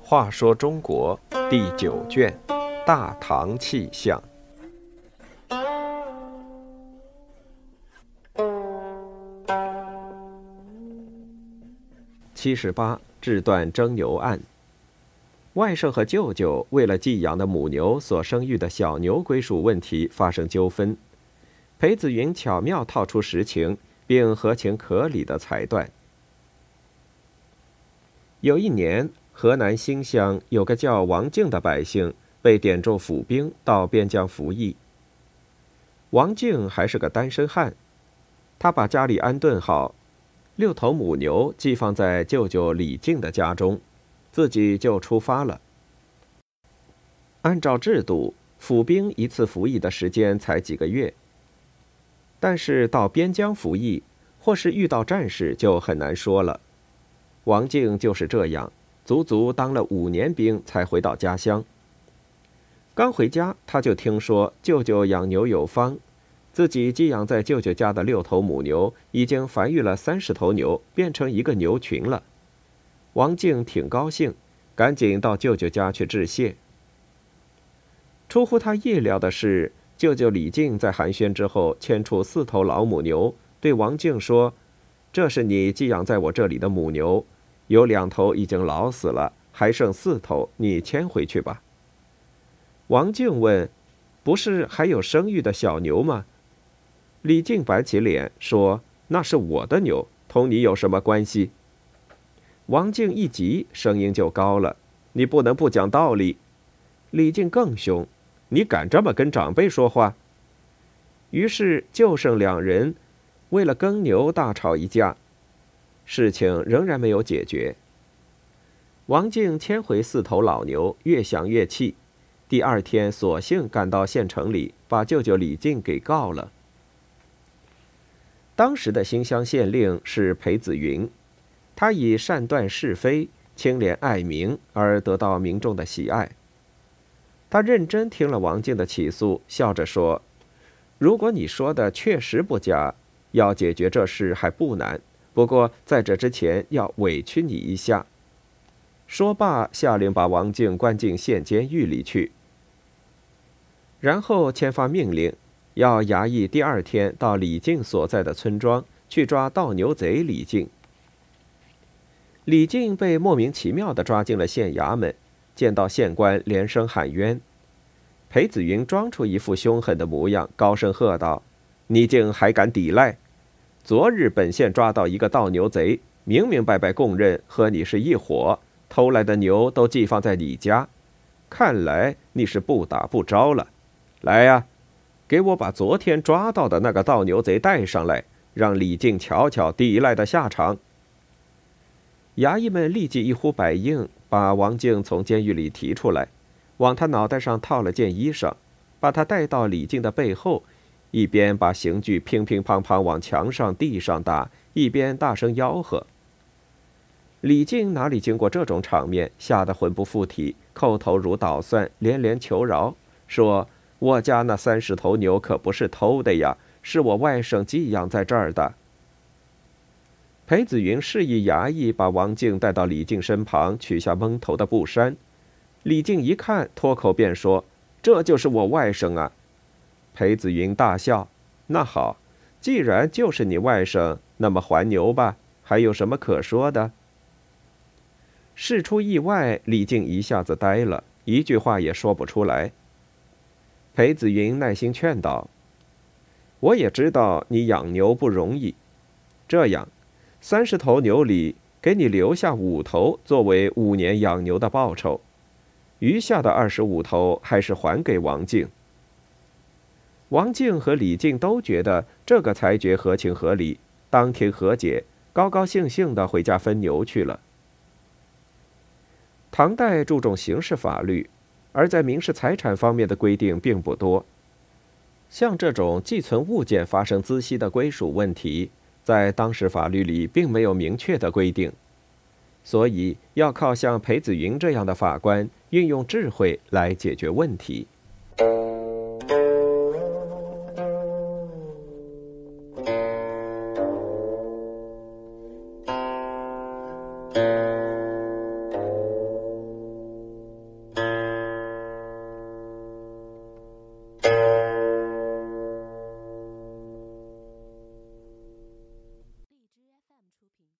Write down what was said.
话说中国第九卷《大唐气象》七十八，制断征牛案。外甥和舅舅为了寄养的母牛所生育的小牛归属问题发生纠纷，裴子云巧妙套出实情，并合情合理的裁断。有一年。河南新乡有个叫王静的百姓，被点中府兵到边疆服役。王静还是个单身汉，他把家里安顿好，六头母牛寄放在舅舅李静的家中，自己就出发了。按照制度，府兵一次服役的时间才几个月，但是到边疆服役，或是遇到战事，就很难说了。王静就是这样。足足当了五年兵才回到家乡。刚回家，他就听说舅舅养牛有方，自己寄养在舅舅家的六头母牛已经繁育了三十头牛，变成一个牛群了。王静挺高兴，赶紧到舅舅家去致谢。出乎他意料的是，舅舅李靖在寒暄之后牵出四头老母牛，对王静说：“这是你寄养在我这里的母牛。”有两头已经老死了，还剩四头，你牵回去吧。王静问：“不是还有生育的小牛吗？”李靖板起脸说：“那是我的牛，同你有什么关系？”王静一急，声音就高了：“你不能不讲道理！”李靖更凶：“你敢这么跟长辈说话？”于是就剩两人，为了耕牛大吵一架。事情仍然没有解决。王静牵回四头老牛，越想越气，第二天索性赶到县城里，把舅舅李靖给告了。当时的新乡县令是裴子云，他以善断是非、清廉爱民而得到民众的喜爱。他认真听了王静的起诉，笑着说：“如果你说的确实不假，要解决这事还不难。”不过，在这之前要委屈你一下。说罢，下令把王静关进县监狱里去，然后签发命令，要衙役第二天到李靖所在的村庄去抓盗牛贼李靖。李靖被莫名其妙地抓进了县衙门，见到县官，连声喊冤。裴子云装出一副凶狠的模样，高声喝道：“你竟还敢抵赖！”昨日本县抓到一个盗牛贼，明明白白供认和你是一伙，偷来的牛都寄放在你家，看来你是不打不招了。来呀，给我把昨天抓到的那个盗牛贼带上来，让李靖瞧瞧抵赖的下场。衙役们立即一呼百应，把王静从监狱里提出来，往他脑袋上套了件衣裳，把他带到李靖的背后。一边把刑具乒乒乓乓往墙上、地上打，一边大声吆喝。李靖哪里经过这种场面，吓得魂不附体，叩头如捣蒜，连连求饶，说：“我家那三十头牛可不是偷的呀，是我外甥寄养在这儿的。”裴子云示意衙役把王静带到李靖身旁，取下蒙头的布衫。李靖一看，脱口便说：“这就是我外甥啊。”裴子云大笑：“那好，既然就是你外甥，那么还牛吧，还有什么可说的？”事出意外，李靖一下子呆了，一句话也说不出来。裴子云耐心劝道：“我也知道你养牛不容易，这样，三十头牛里给你留下五头作为五年养牛的报酬，余下的二十五头还是还给王静。”王静和李静都觉得这个裁决合情合理，当庭和解，高高兴兴的回家分牛去了。唐代注重刑事法律，而在民事财产方面的规定并不多。像这种寄存物件发生孳息的归属问题，在当时法律里并没有明确的规定，所以要靠像裴子云这样的法官运用智慧来解决问题。